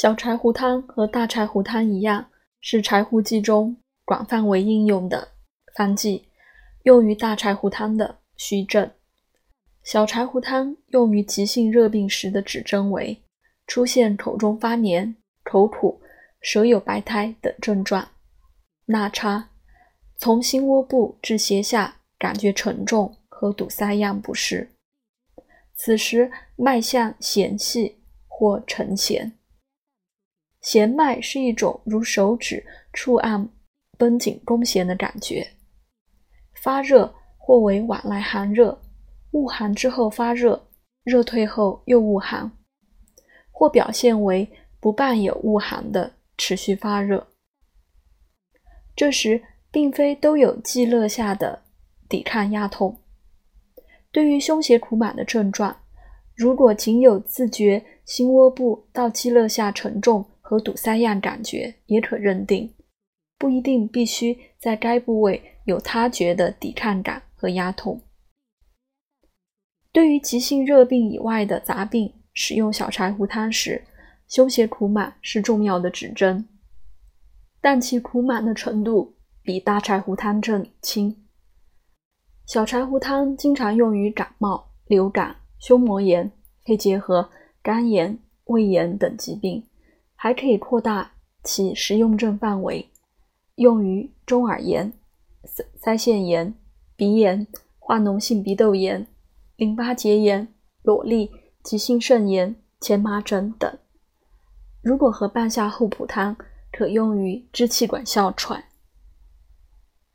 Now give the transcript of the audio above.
小柴胡汤和大柴胡汤一样，是柴胡剂中广泛为应用的方剂，用于大柴胡汤的虚症。小柴胡汤用于急性热病时的指征为出现口中发黏、口苦、舌有白苔等症状。纳差，从心窝部至胁下感觉沉重和堵塞样不适，此时脉象弦细或沉弦。弦脉是一种如手指触按绷紧弓弦的感觉。发热或为往来寒热，恶寒之后发热，热退后又恶寒，或表现为不伴有恶寒的持续发热。这时并非都有积热下的抵抗压痛。对于胸胁苦满的症状，如果仅有自觉心窝部到积热下沉重。和堵塞样感觉也可认定，不一定必须在该部位有他觉的抵抗感和压痛。对于急性热病以外的杂病，使用小柴胡汤时，胸胁苦满是重要的指征，但其苦满的程度比大柴胡汤症轻。小柴胡汤经常用于感冒、流感、胸膜炎，肺结核肝炎、胃炎等疾病。还可以扩大其实用症范围，用于中耳炎、腮腮腺炎、鼻炎、化脓性鼻窦炎、淋巴结炎、瘰疬、急性肾炎、前麻疹等。如果和半夏厚朴汤，可用于支气管哮喘。